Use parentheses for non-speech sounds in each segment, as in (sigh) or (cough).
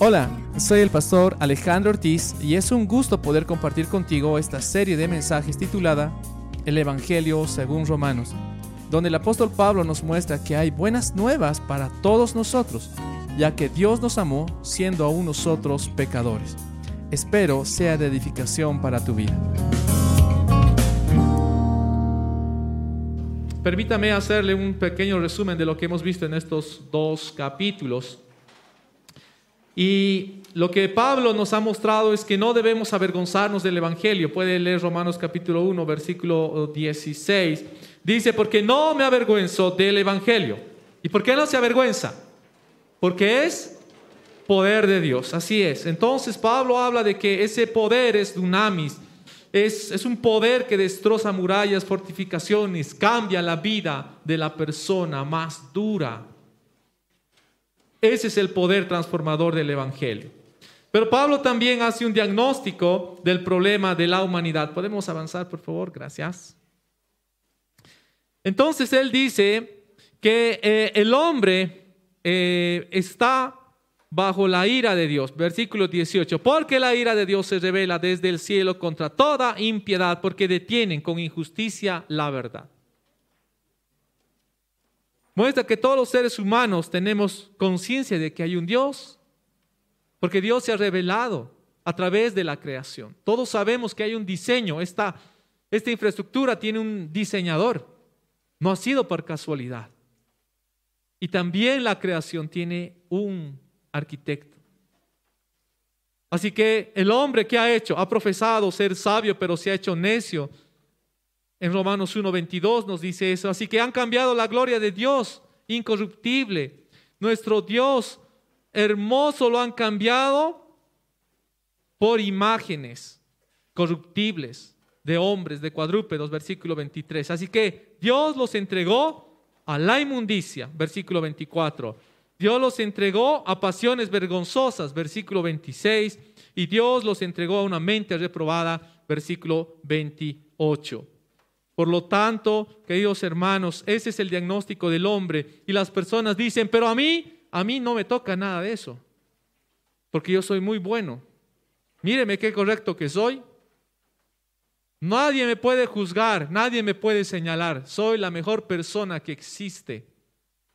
Hola, soy el pastor Alejandro Ortiz y es un gusto poder compartir contigo esta serie de mensajes titulada El Evangelio según Romanos, donde el apóstol Pablo nos muestra que hay buenas nuevas para todos nosotros, ya que Dios nos amó siendo aún nosotros pecadores. Espero sea de edificación para tu vida. Permítame hacerle un pequeño resumen de lo que hemos visto en estos dos capítulos. Y lo que Pablo nos ha mostrado es que no debemos avergonzarnos del Evangelio. Puede leer Romanos capítulo 1, versículo 16. Dice, porque no me avergüenzo del Evangelio. ¿Y por qué no se avergüenza? Porque es poder de Dios. Así es. Entonces Pablo habla de que ese poder es dunamis. Es, es un poder que destroza murallas, fortificaciones, cambia la vida de la persona más dura. Ese es el poder transformador del Evangelio. Pero Pablo también hace un diagnóstico del problema de la humanidad. ¿Podemos avanzar, por favor? Gracias. Entonces él dice que eh, el hombre eh, está bajo la ira de Dios. Versículo 18. Porque la ira de Dios se revela desde el cielo contra toda impiedad, porque detienen con injusticia la verdad muestra que todos los seres humanos tenemos conciencia de que hay un Dios, porque Dios se ha revelado a través de la creación. Todos sabemos que hay un diseño, esta, esta infraestructura tiene un diseñador, no ha sido por casualidad. Y también la creación tiene un arquitecto. Así que el hombre que ha hecho, ha profesado ser sabio, pero se ha hecho necio, en Romanos 1.22 nos dice eso. Así que han cambiado la gloria de Dios incorruptible. Nuestro Dios hermoso lo han cambiado por imágenes corruptibles de hombres, de cuadrúpedos, versículo 23. Así que Dios los entregó a la inmundicia, versículo 24. Dios los entregó a pasiones vergonzosas, versículo 26. Y Dios los entregó a una mente reprobada, versículo 28. Por lo tanto, queridos hermanos, ese es el diagnóstico del hombre. Y las personas dicen, pero a mí, a mí no me toca nada de eso, porque yo soy muy bueno. Míreme qué correcto que soy. Nadie me puede juzgar, nadie me puede señalar. Soy la mejor persona que existe.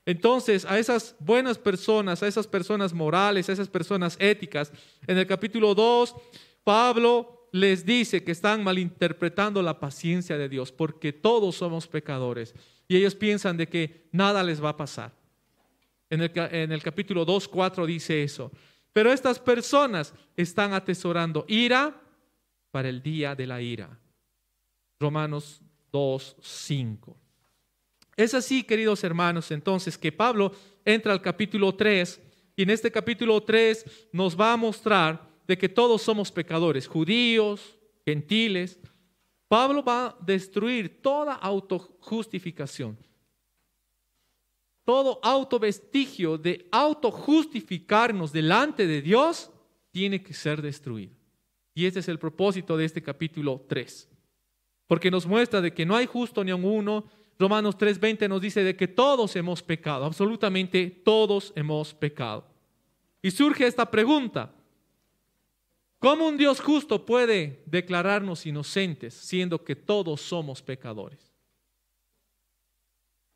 Entonces, a esas buenas personas, a esas personas morales, a esas personas éticas, en el capítulo 2, Pablo les dice que están malinterpretando la paciencia de Dios, porque todos somos pecadores. Y ellos piensan de que nada les va a pasar. En el, en el capítulo 2, 4 dice eso. Pero estas personas están atesorando ira para el día de la ira. Romanos 2, 5. Es así, queridos hermanos, entonces que Pablo entra al capítulo 3 y en este capítulo 3 nos va a mostrar de que todos somos pecadores, judíos, gentiles, Pablo va a destruir toda autojustificación. Todo autovestigio de autojustificarnos delante de Dios tiene que ser destruido. Y ese es el propósito de este capítulo 3. Porque nos muestra de que no hay justo ni un uno. Romanos 3:20 nos dice de que todos hemos pecado, absolutamente todos hemos pecado. Y surge esta pregunta, ¿Cómo un Dios justo puede declararnos inocentes siendo que todos somos pecadores?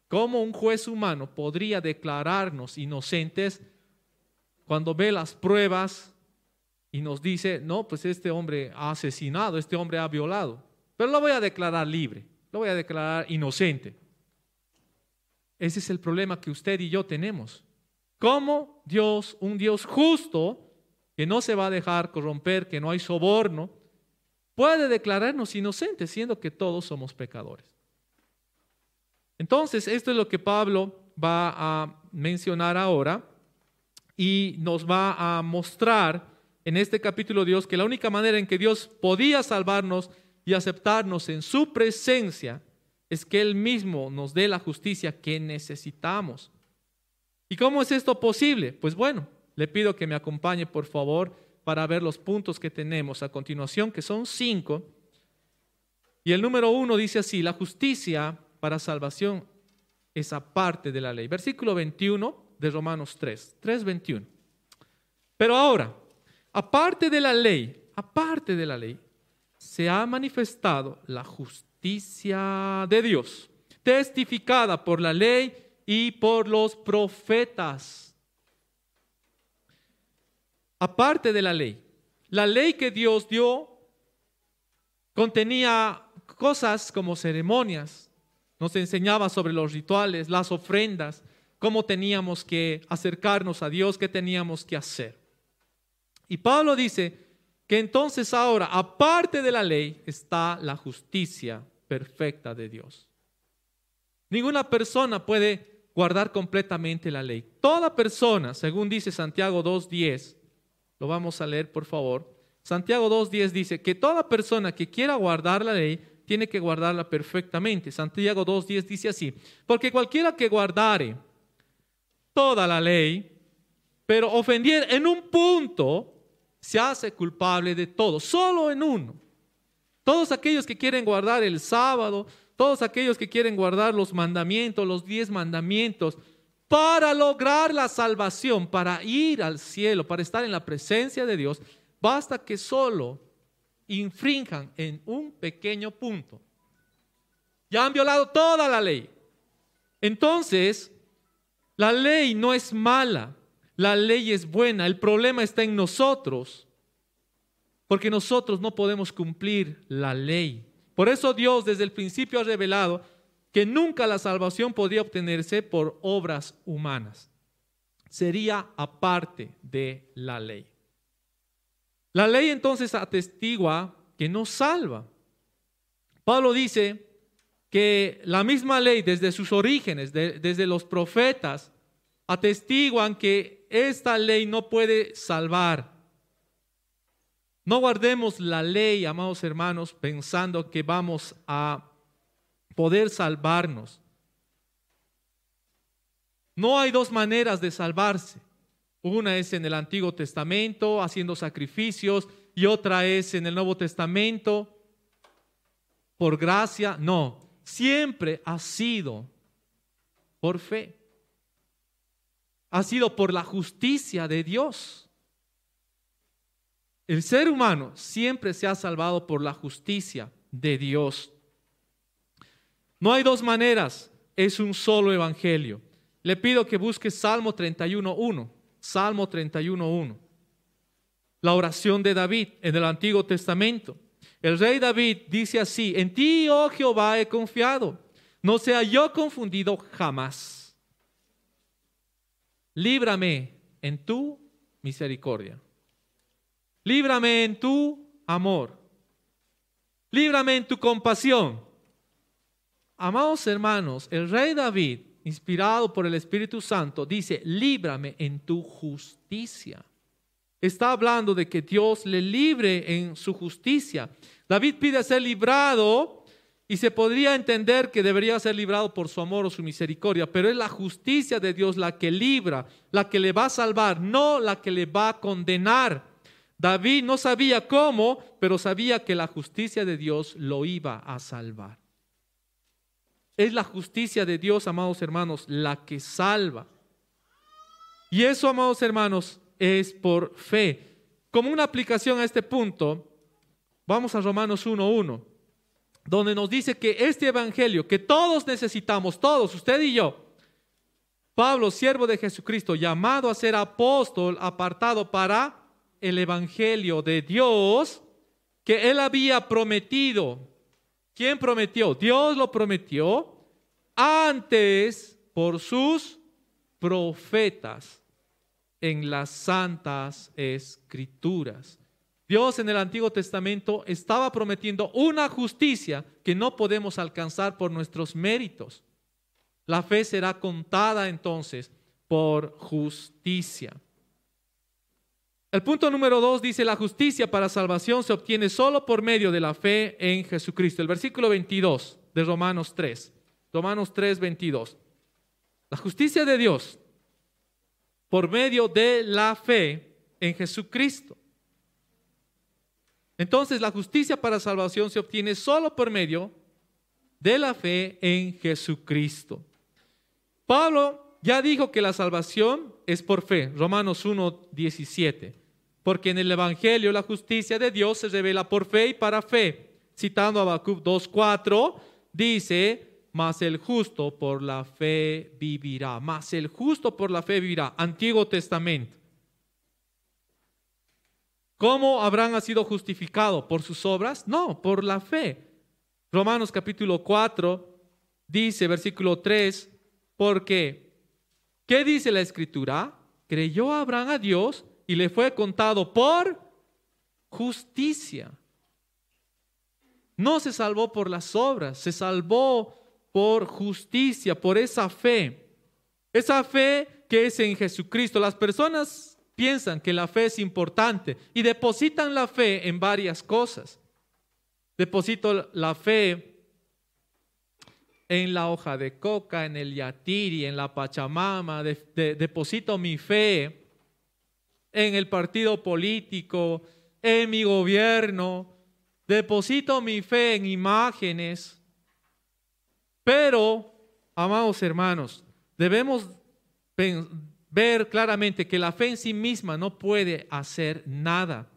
¿Cómo un juez humano podría declararnos inocentes cuando ve las pruebas y nos dice, no, pues este hombre ha asesinado, este hombre ha violado, pero lo voy a declarar libre, lo voy a declarar inocente? Ese es el problema que usted y yo tenemos. ¿Cómo Dios, un Dios justo, que no se va a dejar corromper, que no hay soborno, puede declararnos inocentes, siendo que todos somos pecadores. Entonces, esto es lo que Pablo va a mencionar ahora y nos va a mostrar en este capítulo Dios que la única manera en que Dios podía salvarnos y aceptarnos en su presencia es que Él mismo nos dé la justicia que necesitamos. ¿Y cómo es esto posible? Pues bueno, le pido que me acompañe, por favor, para ver los puntos que tenemos a continuación, que son cinco. Y el número uno dice así, la justicia para salvación es aparte de la ley. Versículo 21 de Romanos 3, 3.21. Pero ahora, aparte de la ley, aparte de la ley, se ha manifestado la justicia de Dios, testificada por la ley y por los profetas. Aparte de la ley, la ley que Dios dio contenía cosas como ceremonias, nos enseñaba sobre los rituales, las ofrendas, cómo teníamos que acercarnos a Dios, qué teníamos que hacer. Y Pablo dice que entonces ahora, aparte de la ley, está la justicia perfecta de Dios. Ninguna persona puede guardar completamente la ley. Toda persona, según dice Santiago 2.10, lo vamos a leer por favor. Santiago 2.10 dice que toda persona que quiera guardar la ley tiene que guardarla perfectamente. Santiago 2.10 dice así, porque cualquiera que guardare toda la ley, pero ofendiera en un punto, se hace culpable de todo, solo en uno. Todos aquellos que quieren guardar el sábado, todos aquellos que quieren guardar los mandamientos, los diez mandamientos, para lograr la salvación, para ir al cielo, para estar en la presencia de Dios, basta que solo infrinjan en un pequeño punto. Ya han violado toda la ley. Entonces, la ley no es mala, la ley es buena, el problema está en nosotros, porque nosotros no podemos cumplir la ley. Por eso Dios desde el principio ha revelado que nunca la salvación podría obtenerse por obras humanas. Sería aparte de la ley. La ley entonces atestigua que no salva. Pablo dice que la misma ley desde sus orígenes, desde los profetas, atestiguan que esta ley no puede salvar. No guardemos la ley, amados hermanos, pensando que vamos a poder salvarnos. No hay dos maneras de salvarse. Una es en el Antiguo Testamento, haciendo sacrificios, y otra es en el Nuevo Testamento, por gracia. No, siempre ha sido por fe. Ha sido por la justicia de Dios. El ser humano siempre se ha salvado por la justicia de Dios. No hay dos maneras, es un solo evangelio. Le pido que busque Salmo 31.1. Salmo 31.1. La oración de David en el Antiguo Testamento. El rey David dice así, en ti, oh Jehová, he confiado, no sea yo confundido jamás. Líbrame en tu misericordia. Líbrame en tu amor. Líbrame en tu compasión. Amados hermanos, el rey David inspirado por el Espíritu Santo, dice, líbrame en tu justicia. Está hablando de que Dios le libre en su justicia. David pide ser librado y se podría entender que debería ser librado por su amor o su misericordia, pero es la justicia de Dios la que libra, la que le va a salvar, no la que le va a condenar. David no sabía cómo, pero sabía que la justicia de Dios lo iba a salvar. Es la justicia de Dios, amados hermanos, la que salva. Y eso, amados hermanos, es por fe. Como una aplicación a este punto, vamos a Romanos 1.1, donde nos dice que este evangelio que todos necesitamos, todos, usted y yo, Pablo, siervo de Jesucristo, llamado a ser apóstol, apartado para el evangelio de Dios, que él había prometido ¿Quién prometió? Dios lo prometió antes por sus profetas en las santas escrituras. Dios en el Antiguo Testamento estaba prometiendo una justicia que no podemos alcanzar por nuestros méritos. La fe será contada entonces por justicia. El punto número dos dice, la justicia para salvación se obtiene solo por medio de la fe en Jesucristo. El versículo 22 de Romanos 3. Romanos 3, 22. La justicia de Dios por medio de la fe en Jesucristo. Entonces la justicia para salvación se obtiene solo por medio de la fe en Jesucristo. Pablo ya dijo que la salvación es por fe, Romanos 1, 17. Porque en el Evangelio la justicia de Dios se revela por fe y para fe. Citando a Habacuc 2.4, dice, mas el justo por la fe vivirá. Mas el justo por la fe vivirá. Antiguo Testamento. ¿Cómo Abraham ha sido justificado? ¿Por sus obras? No, por la fe. Romanos capítulo 4 dice, versículo 3, porque, ¿qué dice la escritura? Creyó Abraham a Dios y le fue contado por justicia. No se salvó por las obras, se salvó por justicia, por esa fe. Esa fe que es en Jesucristo. Las personas piensan que la fe es importante y depositan la fe en varias cosas. Deposito la fe en la hoja de coca, en el yatiri, en la pachamama, deposito mi fe en el partido político, en mi gobierno, deposito mi fe en imágenes. Pero, amados hermanos, debemos ver claramente que la fe en sí misma no puede hacer nada.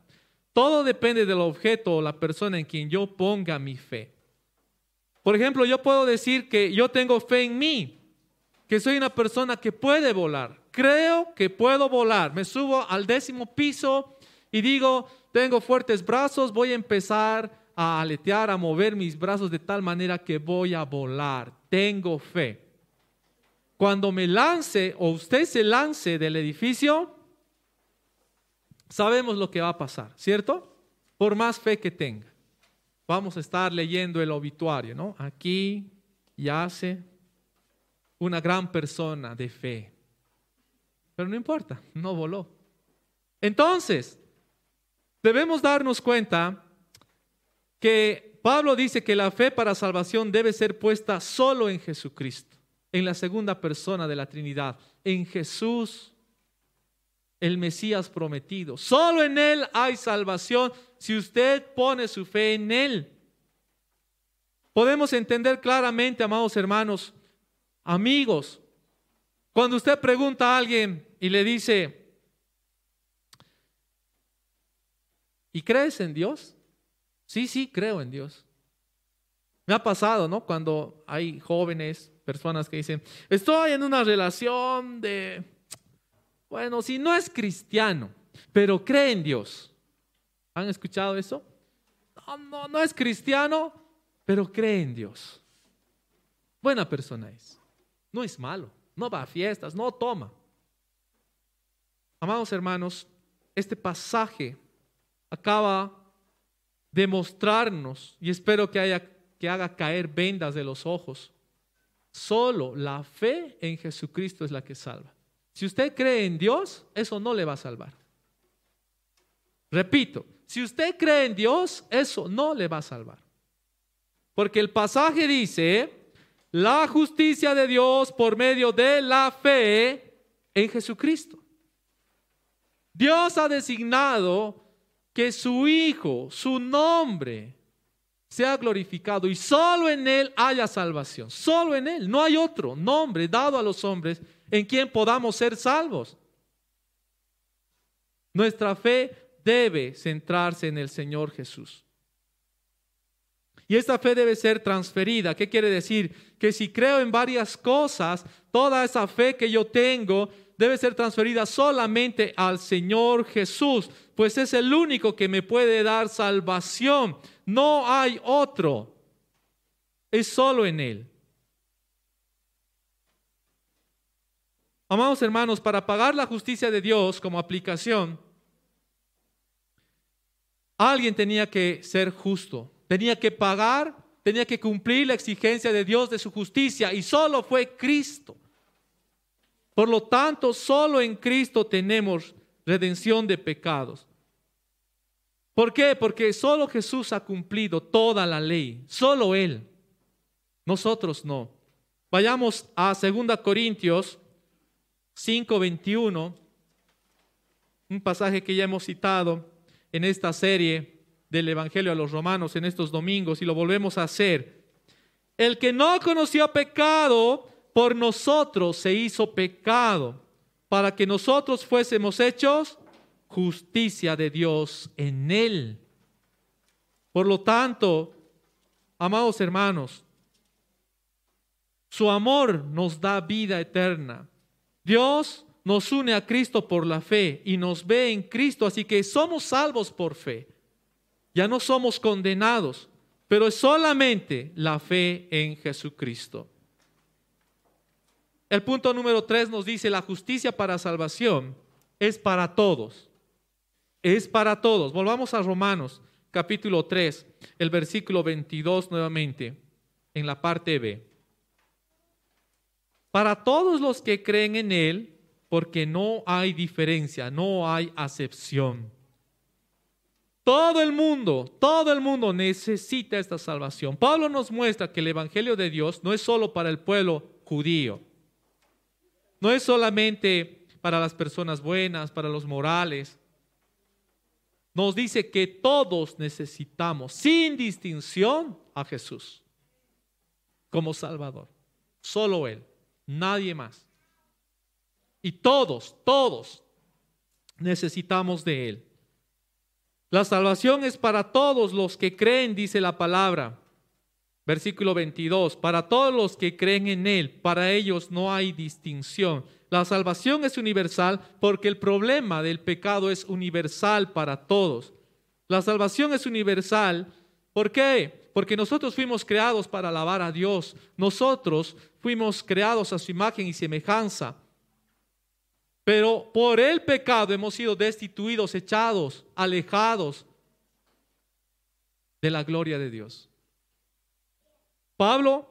Todo depende del objeto o la persona en quien yo ponga mi fe. Por ejemplo, yo puedo decir que yo tengo fe en mí, que soy una persona que puede volar. Creo que puedo volar. Me subo al décimo piso y digo, tengo fuertes brazos, voy a empezar a aletear, a mover mis brazos de tal manera que voy a volar. Tengo fe. Cuando me lance o usted se lance del edificio, sabemos lo que va a pasar, ¿cierto? Por más fe que tenga. Vamos a estar leyendo el obituario, ¿no? Aquí yace una gran persona de fe. Pero no importa, no voló. Entonces, debemos darnos cuenta que Pablo dice que la fe para salvación debe ser puesta solo en Jesucristo en la segunda persona de la Trinidad, en Jesús, el Mesías prometido. Solo en Él hay salvación si usted pone su fe en Él. Podemos entender claramente, amados hermanos, amigos, cuando usted pregunta a alguien y le dice, ¿y crees en Dios? Sí, sí, creo en Dios. Me ha pasado, ¿no? Cuando hay jóvenes personas que dicen, estoy en una relación de, bueno, si no es cristiano, pero cree en Dios. ¿Han escuchado eso? No, no, no es cristiano, pero cree en Dios. Buena persona es. No es malo, no va a fiestas, no toma. Amados hermanos, este pasaje acaba de mostrarnos, y espero que, haya, que haga caer vendas de los ojos, Solo la fe en Jesucristo es la que salva. Si usted cree en Dios, eso no le va a salvar. Repito, si usted cree en Dios, eso no le va a salvar. Porque el pasaje dice, la justicia de Dios por medio de la fe en Jesucristo. Dios ha designado que su Hijo, su nombre, sea glorificado y solo en Él haya salvación. Solo en Él. No hay otro nombre dado a los hombres en quien podamos ser salvos. Nuestra fe debe centrarse en el Señor Jesús. Y esta fe debe ser transferida. ¿Qué quiere decir? Que si creo en varias cosas, toda esa fe que yo tengo debe ser transferida solamente al Señor Jesús, pues es el único que me puede dar salvación. No hay otro. Es solo en Él. Amados hermanos, para pagar la justicia de Dios como aplicación, alguien tenía que ser justo, tenía que pagar, tenía que cumplir la exigencia de Dios de su justicia y solo fue Cristo. Por lo tanto, solo en Cristo tenemos redención de pecados. ¿Por qué? Porque solo Jesús ha cumplido toda la ley, solo Él. Nosotros no. Vayamos a 2 Corintios 5:21, un pasaje que ya hemos citado en esta serie del Evangelio a los Romanos en estos domingos y lo volvemos a hacer. El que no conoció pecado, por nosotros se hizo pecado, para que nosotros fuésemos hechos justicia de Dios en él. Por lo tanto, amados hermanos, su amor nos da vida eterna. Dios nos une a Cristo por la fe y nos ve en Cristo, así que somos salvos por fe. Ya no somos condenados, pero es solamente la fe en Jesucristo. El punto número tres nos dice, la justicia para salvación es para todos. Es para todos. Volvamos a Romanos capítulo 3, el versículo 22 nuevamente, en la parte B. Para todos los que creen en Él, porque no hay diferencia, no hay acepción. Todo el mundo, todo el mundo necesita esta salvación. Pablo nos muestra que el Evangelio de Dios no es solo para el pueblo judío. No es solamente para las personas buenas, para los morales. Nos dice que todos necesitamos, sin distinción, a Jesús como Salvador. Solo Él, nadie más. Y todos, todos necesitamos de Él. La salvación es para todos los que creen, dice la palabra. Versículo 22, para todos los que creen en Él, para ellos no hay distinción. La salvación es universal porque el problema del pecado es universal para todos. La salvación es universal, ¿por qué? Porque nosotros fuimos creados para alabar a Dios. Nosotros fuimos creados a su imagen y semejanza. Pero por el pecado hemos sido destituidos, echados, alejados de la gloria de Dios. Pablo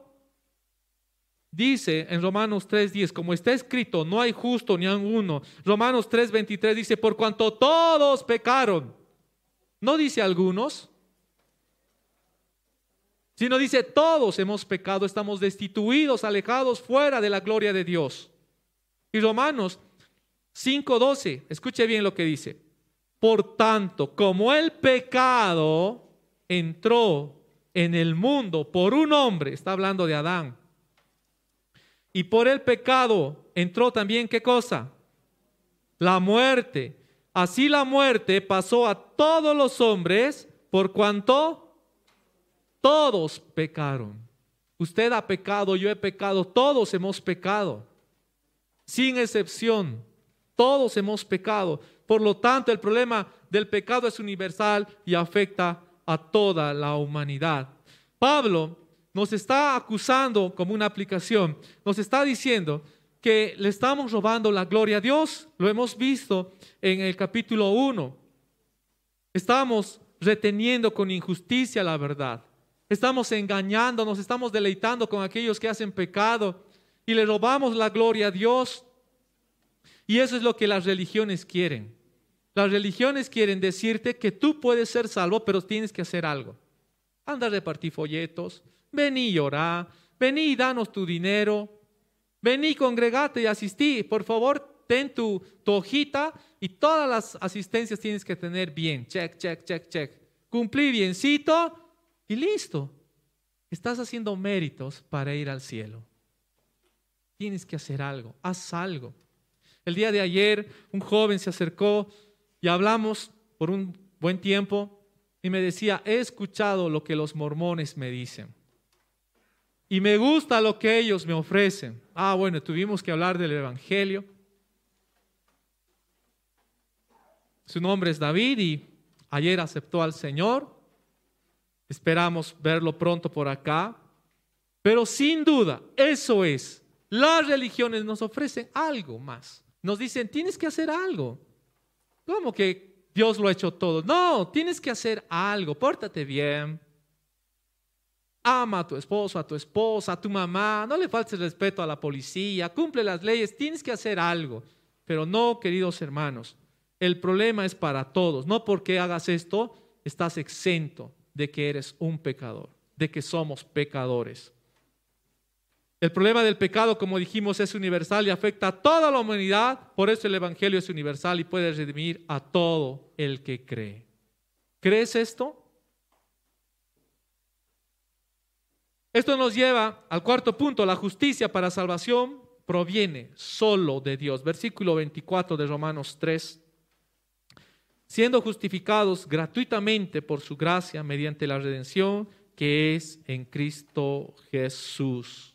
dice en Romanos 3:10, como está escrito, no hay justo ni uno. Romanos 3:23 dice, por cuanto todos pecaron. No dice algunos, sino dice todos hemos pecado, estamos destituidos, alejados fuera de la gloria de Dios. Y Romanos 5:12, escuche bien lo que dice. Por tanto, como el pecado entró en el mundo por un hombre, está hablando de Adán, y por el pecado entró también qué cosa? La muerte. Así la muerte pasó a todos los hombres por cuanto todos pecaron. Usted ha pecado, yo he pecado, todos hemos pecado, sin excepción, todos hemos pecado. Por lo tanto, el problema del pecado es universal y afecta a toda la humanidad. Pablo nos está acusando como una aplicación, nos está diciendo que le estamos robando la gloria a Dios. Lo hemos visto en el capítulo 1. Estamos reteniendo con injusticia la verdad. Estamos engañando, nos estamos deleitando con aquellos que hacen pecado y le robamos la gloria a Dios. Y eso es lo que las religiones quieren. Las religiones quieren decirte que tú puedes ser salvo, pero tienes que hacer algo. Anda a repartir folletos, vení y orá, vení y danos tu dinero, vení, congregate y asistí. Por favor, ten tu, tu hojita y todas las asistencias tienes que tener bien. Check, check, check, check. Cumplí biencito y listo. Estás haciendo méritos para ir al cielo. Tienes que hacer algo, haz algo. El día de ayer un joven se acercó y hablamos por un buen tiempo y me decía, he escuchado lo que los mormones me dicen. Y me gusta lo que ellos me ofrecen. Ah, bueno, tuvimos que hablar del Evangelio. Su nombre es David y ayer aceptó al Señor. Esperamos verlo pronto por acá. Pero sin duda, eso es. Las religiones nos ofrecen algo más. Nos dicen, tienes que hacer algo. ¿Cómo que Dios lo ha hecho todo? No, tienes que hacer algo, pórtate bien. Ama a tu esposo, a tu esposa, a tu mamá, no le faltes respeto a la policía, cumple las leyes, tienes que hacer algo. Pero no, queridos hermanos, el problema es para todos. No porque hagas esto, estás exento de que eres un pecador, de que somos pecadores. El problema del pecado, como dijimos, es universal y afecta a toda la humanidad. Por eso el Evangelio es universal y puede redimir a todo el que cree. ¿Crees esto? Esto nos lleva al cuarto punto, la justicia para salvación proviene solo de Dios. Versículo 24 de Romanos 3. Siendo justificados gratuitamente por su gracia mediante la redención que es en Cristo Jesús.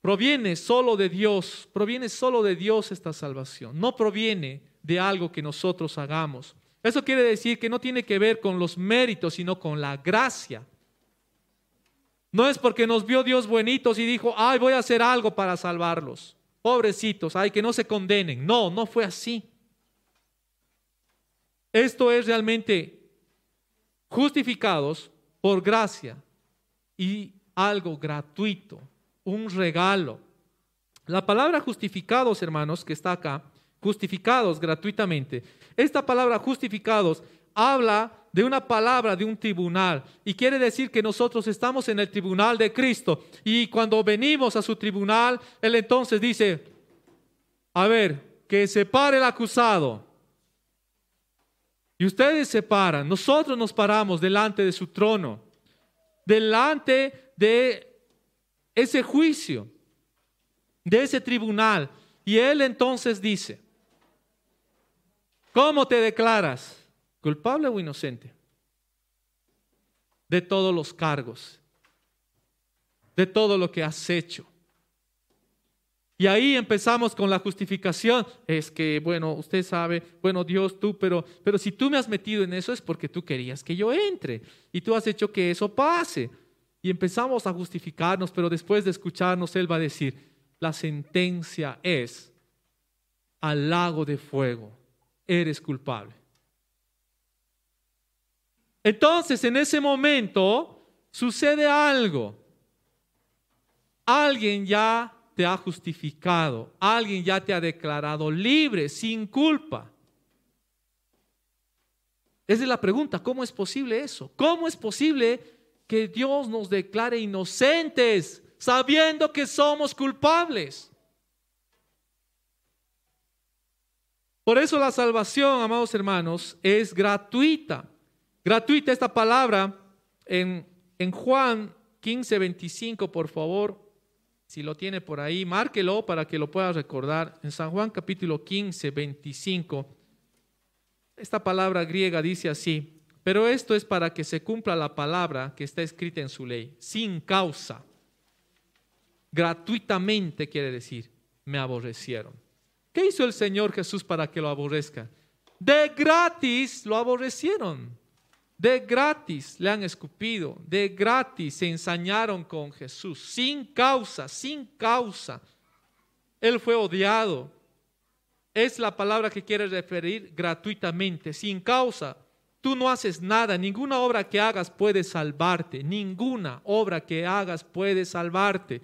Proviene solo de Dios, proviene solo de Dios esta salvación, no proviene de algo que nosotros hagamos. Eso quiere decir que no tiene que ver con los méritos, sino con la gracia. No es porque nos vio Dios buenitos y dijo, ay, voy a hacer algo para salvarlos. Pobrecitos, ay, que no se condenen. No, no fue así. Esto es realmente justificados por gracia y algo gratuito, un regalo. La palabra justificados, hermanos, que está acá, justificados gratuitamente. Esta palabra justificados habla de una palabra de un tribunal y quiere decir que nosotros estamos en el tribunal de Cristo y cuando venimos a su tribunal, Él entonces dice, a ver, que se pare el acusado. Y ustedes se paran, nosotros nos paramos delante de su trono, delante de ese juicio, de ese tribunal. Y Él entonces dice, ¿cómo te declaras? culpable o inocente de todos los cargos, de todo lo que has hecho. Y ahí empezamos con la justificación. Es que, bueno, usted sabe, bueno, Dios, tú, pero, pero si tú me has metido en eso es porque tú querías que yo entre y tú has hecho que eso pase. Y empezamos a justificarnos, pero después de escucharnos, Él va a decir, la sentencia es al lago de fuego, eres culpable. Entonces, en ese momento sucede algo. Alguien ya te ha justificado, alguien ya te ha declarado libre, sin culpa. Esa es la pregunta, ¿cómo es posible eso? ¿Cómo es posible que Dios nos declare inocentes sabiendo que somos culpables? Por eso la salvación, amados hermanos, es gratuita gratuita esta palabra en, en Juan 15, 25, por favor. Si lo tiene por ahí, márquelo para que lo pueda recordar. En San Juan capítulo 15, 25, esta palabra griega dice así, pero esto es para que se cumpla la palabra que está escrita en su ley, sin causa. Gratuitamente quiere decir, me aborrecieron. ¿Qué hizo el Señor Jesús para que lo aborrezca? De gratis lo aborrecieron. De gratis le han escupido, de gratis se ensañaron con Jesús, sin causa, sin causa. Él fue odiado. Es la palabra que quiere referir gratuitamente, sin causa. Tú no haces nada, ninguna obra que hagas puede salvarte, ninguna obra que hagas puede salvarte.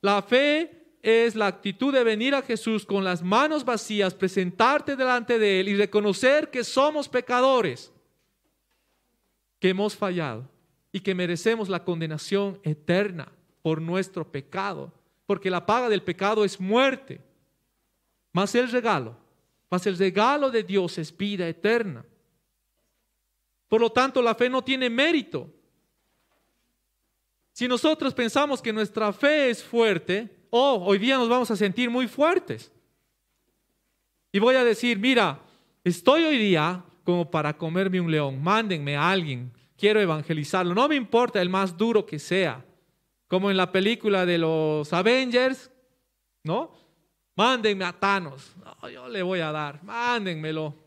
La fe es la actitud de venir a Jesús con las manos vacías, presentarte delante de Él y reconocer que somos pecadores que hemos fallado y que merecemos la condenación eterna por nuestro pecado, porque la paga del pecado es muerte, más el regalo, más el regalo de Dios es vida eterna. Por lo tanto, la fe no tiene mérito. Si nosotros pensamos que nuestra fe es fuerte, oh, hoy día nos vamos a sentir muy fuertes. Y voy a decir, mira, estoy hoy día como para comerme un león. Mándenme a alguien, quiero evangelizarlo. No me importa el más duro que sea. Como en la película de los Avengers, ¿no? Mándenme a Thanos. yo le voy a dar, mándenmelo.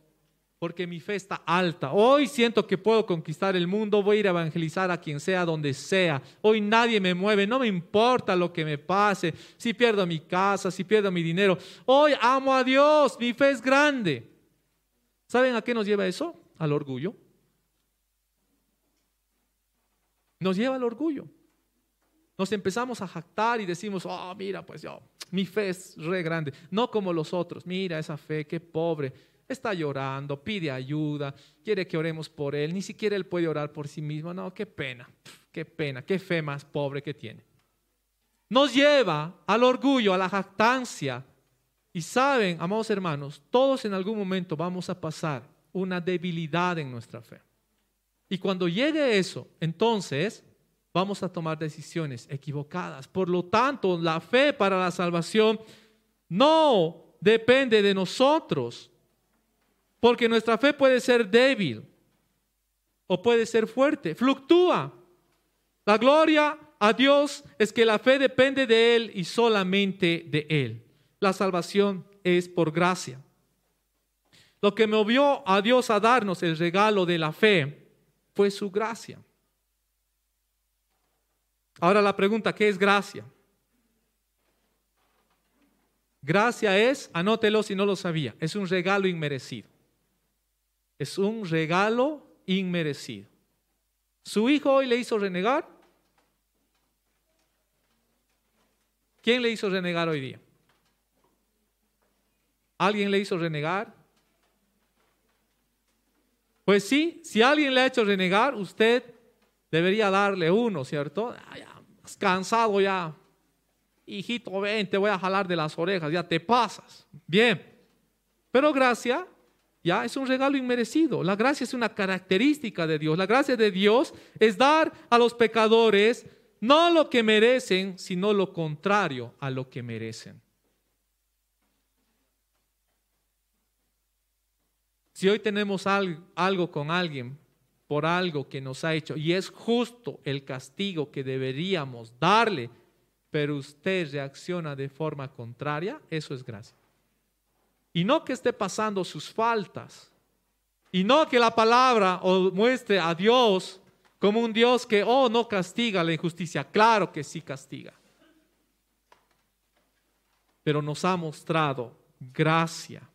Porque mi fe está alta. Hoy siento que puedo conquistar el mundo. Voy a ir a evangelizar a quien sea, donde sea. Hoy nadie me mueve. No me importa lo que me pase. Si pierdo mi casa, si pierdo mi dinero. Hoy amo a Dios. Mi fe es grande. ¿Saben a qué nos lleva eso? Al orgullo. Nos lleva al orgullo. Nos empezamos a jactar y decimos, oh, mira, pues yo, mi fe es re grande. No como los otros. Mira esa fe, qué pobre. Está llorando, pide ayuda, quiere que oremos por él. Ni siquiera él puede orar por sí mismo. No, qué pena, qué pena, qué fe más pobre que tiene. Nos lleva al orgullo, a la jactancia, y saben, amados hermanos, todos en algún momento vamos a pasar una debilidad en nuestra fe. Y cuando llegue eso, entonces vamos a tomar decisiones equivocadas. Por lo tanto, la fe para la salvación no depende de nosotros, porque nuestra fe puede ser débil o puede ser fuerte, fluctúa. La gloria a Dios es que la fe depende de Él y solamente de Él. La salvación es por gracia. Lo que movió a Dios a darnos el regalo de la fe fue su gracia. Ahora la pregunta, ¿qué es gracia? Gracia es, anótelo si no lo sabía, es un regalo inmerecido. Es un regalo inmerecido. ¿Su hijo hoy le hizo renegar? ¿Quién le hizo renegar hoy día? ¿Alguien le hizo renegar? Pues sí, si alguien le ha hecho renegar, usted debería darle uno, ¿cierto? Ya, cansado ya. Hijito, ven, te voy a jalar de las orejas, ya te pasas. Bien. Pero gracia, ya es un regalo inmerecido. La gracia es una característica de Dios. La gracia de Dios es dar a los pecadores no lo que merecen, sino lo contrario a lo que merecen. Si hoy tenemos algo con alguien por algo que nos ha hecho y es justo el castigo que deberíamos darle, pero usted reacciona de forma contraria, eso es gracia. Y no que esté pasando sus faltas, y no que la palabra muestre a Dios como un Dios que, oh, no castiga la injusticia. Claro que sí castiga. Pero nos ha mostrado gracia.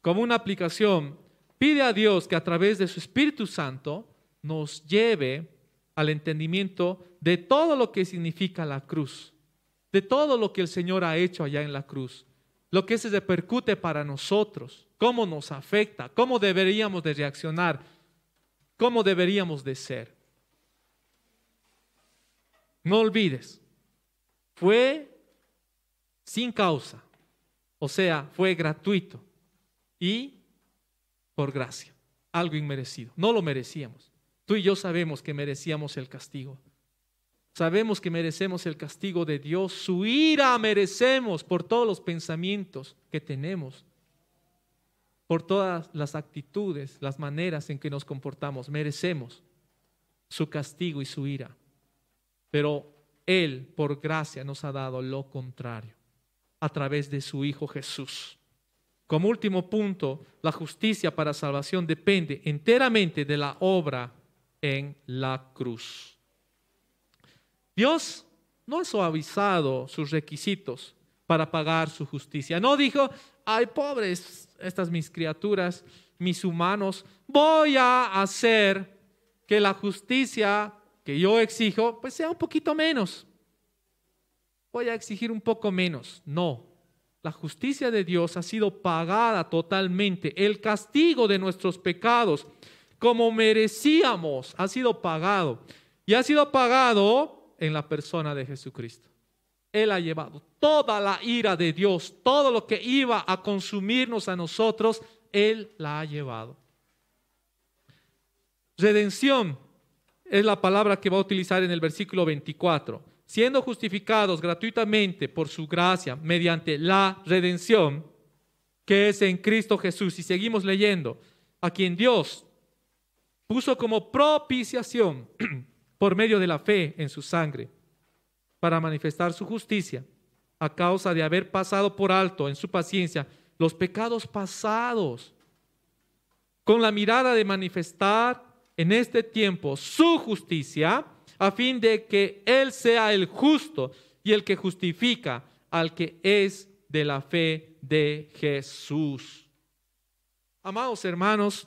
Como una aplicación, pide a Dios que a través de su Espíritu Santo nos lleve al entendimiento de todo lo que significa la cruz, de todo lo que el Señor ha hecho allá en la cruz, lo que se repercute para nosotros, cómo nos afecta, cómo deberíamos de reaccionar cómo deberíamos de ser. No olvides, fue sin causa, o sea, fue gratuito y por gracia, algo inmerecido. No lo merecíamos. Tú y yo sabemos que merecíamos el castigo. Sabemos que merecemos el castigo de Dios. Su ira merecemos por todos los pensamientos que tenemos por todas las actitudes, las maneras en que nos comportamos. Merecemos su castigo y su ira. Pero Él, por gracia, nos ha dado lo contrario a través de su Hijo Jesús. Como último punto, la justicia para salvación depende enteramente de la obra en la cruz. Dios no ha suavizado sus requisitos para pagar su justicia. No dijo, ay pobres, estas mis criaturas, mis humanos, voy a hacer que la justicia que yo exijo, pues sea un poquito menos. Voy a exigir un poco menos. No, la justicia de Dios ha sido pagada totalmente. El castigo de nuestros pecados, como merecíamos, ha sido pagado. Y ha sido pagado en la persona de Jesucristo. Él ha llevado toda la ira de Dios, todo lo que iba a consumirnos a nosotros, Él la ha llevado. Redención es la palabra que va a utilizar en el versículo 24. Siendo justificados gratuitamente por su gracia mediante la redención que es en Cristo Jesús. Y seguimos leyendo, a quien Dios puso como propiciación (clears throat) por medio de la fe en su sangre para manifestar su justicia a causa de haber pasado por alto en su paciencia los pecados pasados, con la mirada de manifestar en este tiempo su justicia, a fin de que Él sea el justo y el que justifica al que es de la fe de Jesús. Amados hermanos,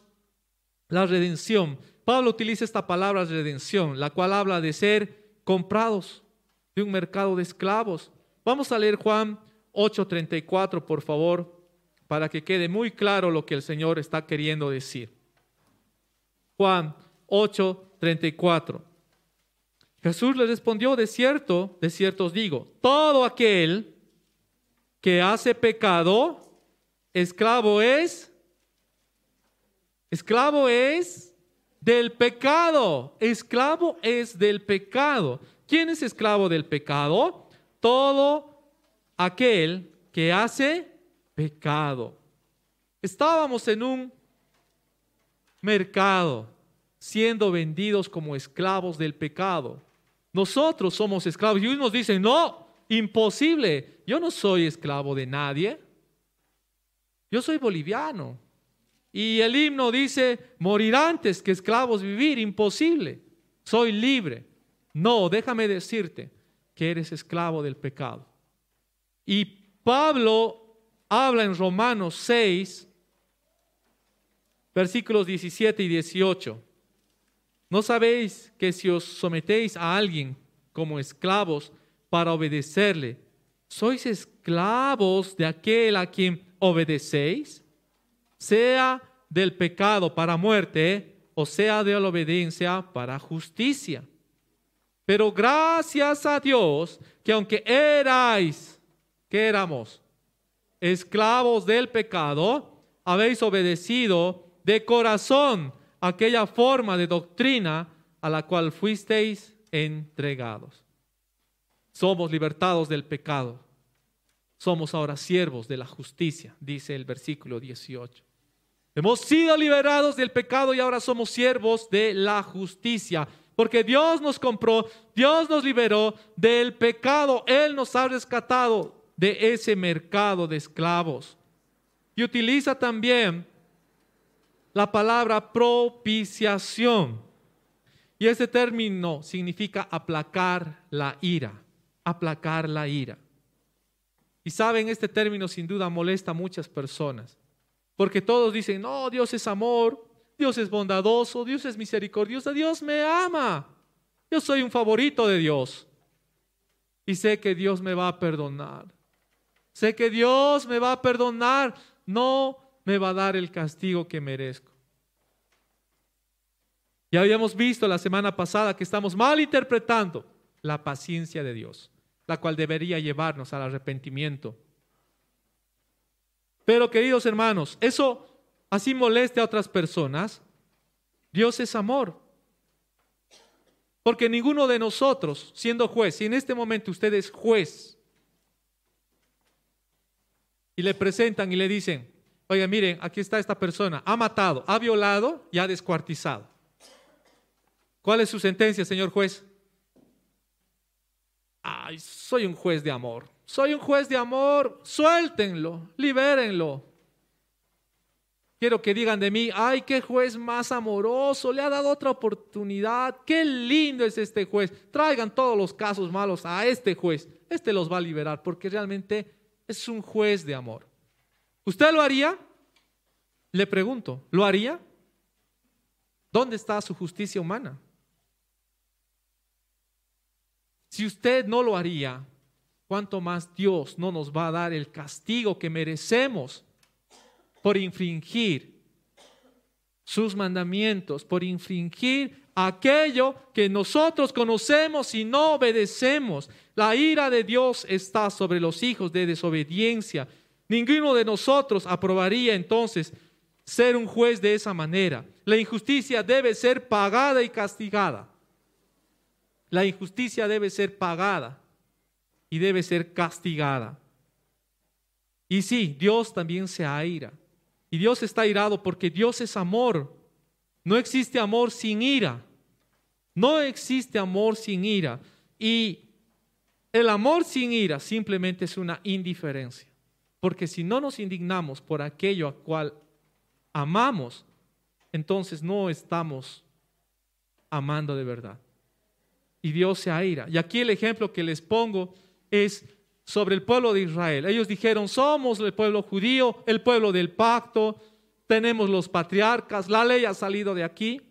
la redención, Pablo utiliza esta palabra redención, la cual habla de ser comprados de un mercado de esclavos. Vamos a leer Juan 8:34, por favor, para que quede muy claro lo que el Señor está queriendo decir. Juan 8:34. Jesús le respondió, de cierto, de cierto os digo, todo aquel que hace pecado, esclavo es, esclavo es Del pecado. Esclavo es del pecado. ¿Quién es esclavo del pecado? Todo aquel que hace pecado. Estábamos en un mercado siendo vendidos como esclavos del pecado. Nosotros somos esclavos y unos dicen, no, imposible, yo no soy esclavo de nadie. Yo soy boliviano. Y el himno dice, morir antes que esclavos vivir, imposible. Soy libre. No, déjame decirte que eres esclavo del pecado. Y Pablo habla en Romanos 6, versículos 17 y 18. ¿No sabéis que si os sometéis a alguien como esclavos para obedecerle, sois esclavos de aquel a quien obedecéis? Sea del pecado para muerte o sea de la obediencia para justicia. Pero gracias a Dios que aunque erais, que éramos esclavos del pecado, habéis obedecido de corazón aquella forma de doctrina a la cual fuisteis entregados. Somos libertados del pecado. Somos ahora siervos de la justicia, dice el versículo 18. Hemos sido liberados del pecado y ahora somos siervos de la justicia, porque Dios nos compró, Dios nos liberó del pecado, Él nos ha rescatado de ese mercado de esclavos. Y utiliza también la palabra propiciación. Y ese término significa aplacar la ira, aplacar la ira. Y saben, este término sin duda molesta a muchas personas, porque todos dicen, no, Dios es amor, Dios es bondadoso, Dios es misericordioso, Dios me ama, yo soy un favorito de Dios. Y sé que Dios me va a perdonar. Sé que Dios me va a perdonar. No me va a dar el castigo que merezco. Ya habíamos visto la semana pasada que estamos mal interpretando la paciencia de Dios, la cual debería llevarnos al arrepentimiento. Pero queridos hermanos, eso así moleste a otras personas. Dios es amor. Porque ninguno de nosotros, siendo juez, si en este momento usted es juez y le presentan y le dicen, oiga, miren, aquí está esta persona, ha matado, ha violado y ha descuartizado. ¿Cuál es su sentencia, señor juez? Ay, soy un juez de amor. Soy un juez de amor. Suéltenlo, libérenlo. Quiero que digan de mí, ay, qué juez más amoroso, le ha dado otra oportunidad, qué lindo es este juez. Traigan todos los casos malos a este juez. Este los va a liberar porque realmente es un juez de amor. ¿Usted lo haría? Le pregunto, ¿lo haría? ¿Dónde está su justicia humana? Si usted no lo haría, ¿cuánto más Dios no nos va a dar el castigo que merecemos por infringir sus mandamientos, por infringir aquello que nosotros conocemos y no obedecemos? La ira de Dios está sobre los hijos de desobediencia. Ninguno de nosotros aprobaría entonces ser un juez de esa manera. La injusticia debe ser pagada y castigada. La injusticia debe ser pagada y debe ser castigada. Y sí, Dios también se aira. Y Dios está irado porque Dios es amor. No existe amor sin ira. No existe amor sin ira. Y el amor sin ira simplemente es una indiferencia. Porque si no nos indignamos por aquello a cual amamos, entonces no estamos amando de verdad y Dios se aira. Y aquí el ejemplo que les pongo es sobre el pueblo de Israel. Ellos dijeron, somos el pueblo judío, el pueblo del pacto, tenemos los patriarcas, la ley ha salido de aquí,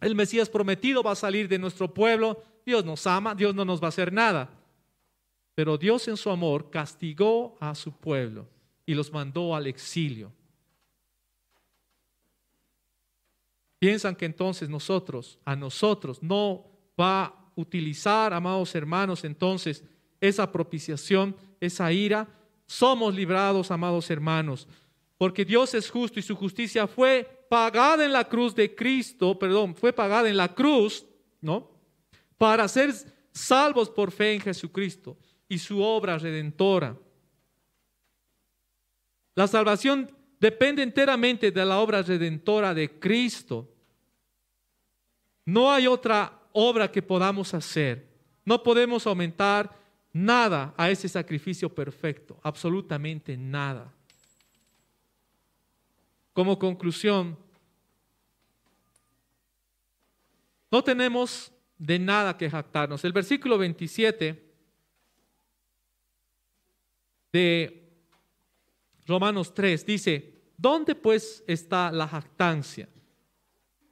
el Mesías prometido va a salir de nuestro pueblo, Dios nos ama, Dios no nos va a hacer nada. Pero Dios en su amor castigó a su pueblo y los mandó al exilio. Piensan que entonces nosotros, a nosotros, no va utilizar, amados hermanos, entonces esa propiciación, esa ira. Somos librados, amados hermanos. porque Dios es justo y su justicia fue pagada en la cruz de Cristo, perdón, fue pagada en la cruz, ¿no? Para ser salvos por fe en Jesucristo y su obra redentora. La salvación depende enteramente de la obra redentora de Cristo. No hay otra obra que podamos hacer. No podemos aumentar nada a ese sacrificio perfecto, absolutamente nada. Como conclusión, no tenemos de nada que jactarnos. El versículo 27 de Romanos 3 dice, ¿dónde pues está la jactancia?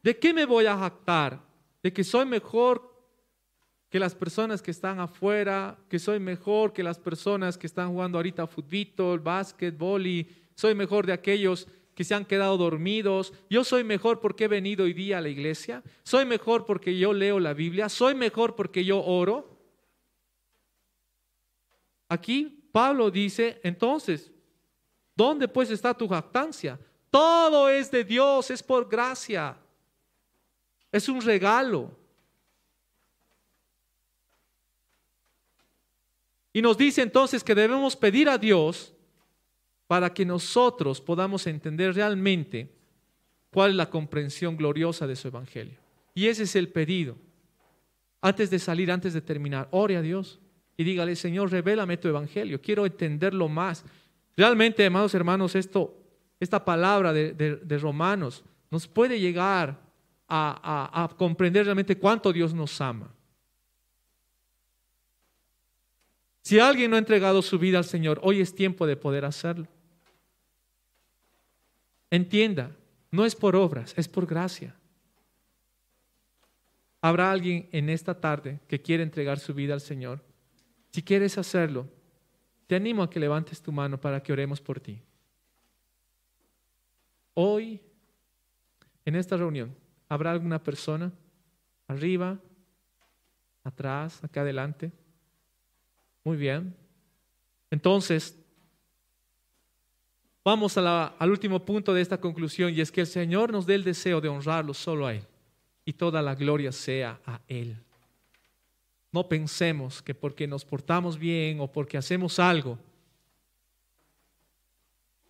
¿De qué me voy a jactar? ¿De que soy mejor que las personas que están afuera? ¿Que soy mejor que las personas que están jugando ahorita fútbol, básquetbol y soy mejor de aquellos que se han quedado dormidos. Yo soy mejor porque he venido hoy día a la iglesia. Soy mejor porque yo leo la Biblia. Soy mejor porque yo oro. Aquí Pablo dice, entonces, ¿dónde pues está tu jactancia? Todo es de Dios, es por gracia. Es un regalo. Y nos dice entonces que debemos pedir a Dios para que nosotros podamos entender realmente cuál es la comprensión gloriosa de su evangelio. Y ese es el pedido. Antes de salir, antes de terminar, ore a Dios y dígale, Señor, revélame tu evangelio, quiero entenderlo más. Realmente, amados hermanos, esto, esta palabra de, Romanos nos puede llegar a comprender realmente cuánto Dios nos ama. Si alguien no ha entregado su vida al Señor, hoy es tiempo de poder hacerlo. Entienda, no es por obras, es por gracia. Habrá alguien en esta tarde que quiere entregar su vida al Señor. Si quieres hacerlo, te animo a que levantes tu mano para que oremos por ti. Hoy, en esta reunión, ¿habrá alguna persona arriba, atrás, acá adelante? Muy bien. Entonces, Vamos al último punto de esta conclusión y es que el Señor nos dé el deseo de honrarlo solo a Él y toda la gloria sea a Él. No pensemos que porque nos portamos bien o porque hacemos algo,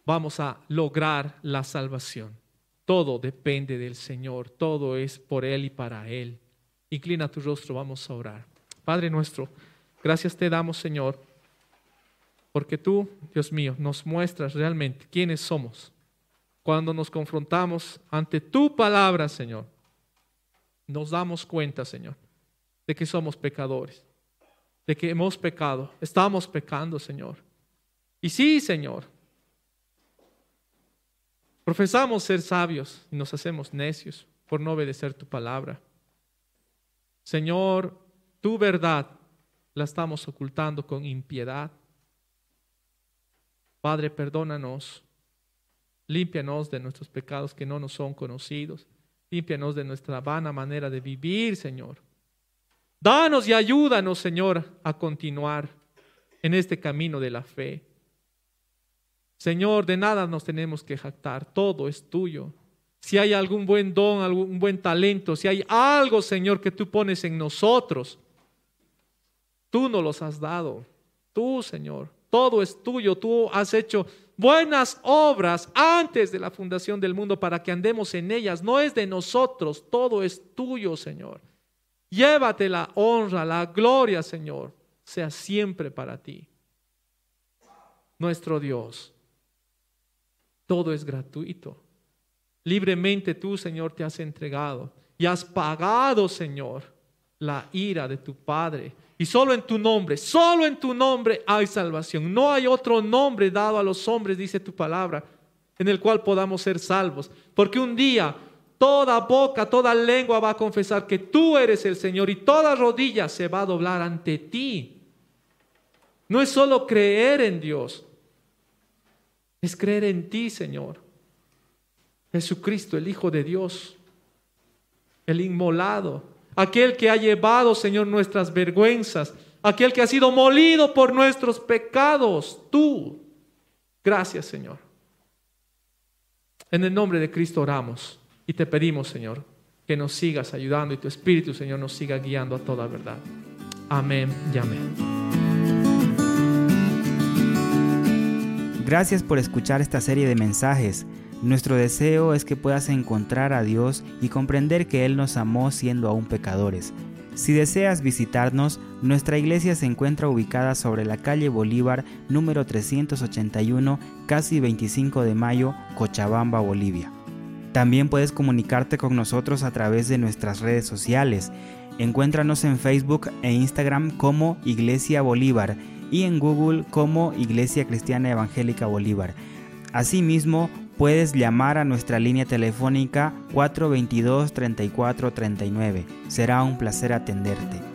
vamos a lograr la salvación. Todo depende del Señor, todo es por Él y para Él. Inclina tu rostro, vamos a orar. Padre nuestro, gracias te damos, Señor porque tú, Dios mío, nos muestras realmente quiénes somos. Cuando nos confrontamos ante tu palabra, Señor, nos damos cuenta, Señor, de que somos pecadores, de que hemos pecado, estamos pecando, Señor. Y sí, Señor, profesamos ser sabios y nos hacemos necios por no obedecer tu palabra. Señor, tu verdad la estamos ocultando con impiedad. Padre, perdónanos, límpianos de nuestros pecados que no nos son conocidos, límpianos de nuestra vana manera de vivir, Señor. Danos y ayúdanos, Señor, a continuar en este camino de la fe. Señor, de nada nos tenemos que jactar, todo es tuyo. Si hay algún buen don, algún buen talento, si hay algo, Señor, que tú pones en nosotros, tú nos los has dado. Tú, Señor, todo es tuyo. Tú has hecho buenas obras antes de la fundación del mundo para que andemos en ellas. No es de nosotros, todo es tuyo, Señor. Llévate la honra, la gloria, Señor, sea siempre para ti. Nuestro Dios. Todo es gratuito. Libremente tú, Señor, te has entregado y has pagado, Señor, la ira de tu Padre y solo en tu nombre, solo en tu nombre hay salvación. No hay otro nombre dado a los hombres, dice tu palabra, en el cual podamos ser salvos. Porque un día toda boca, toda lengua va a confesar que tú eres el Señor y toda rodilla se va a doblar ante ti. No es solo creer en Dios, es creer en ti, Señor. Jesucristo, el Hijo de Dios, el inmolado, aquel que ha llevado, Señor, nuestras vergüenzas, aquel que ha sido molido por nuestros pecados, tú. Gracias, Señor. En el nombre de Cristo oramos y te pedimos, Señor, que nos sigas ayudando y tu Espíritu, Señor, nos siga guiando a toda verdad. Amén y amén. Gracias por escuchar esta serie de mensajes. Nuestro deseo es que puedas encontrar a Dios y comprender que Él nos amó siendo aún pecadores. Si deseas visitarnos, nuestra iglesia se encuentra ubicada sobre la calle Bolívar número 381, casi 25 de mayo, Cochabamba, Bolivia. También puedes comunicarte con nosotros a través de nuestras redes sociales. Encuéntranos en Facebook e Instagram como Iglesia Bolívar y en Google como Iglesia Cristiana Evangélica Bolívar. Asimismo, puedes llamar a nuestra línea telefónica 422-3439. Será un placer atenderte.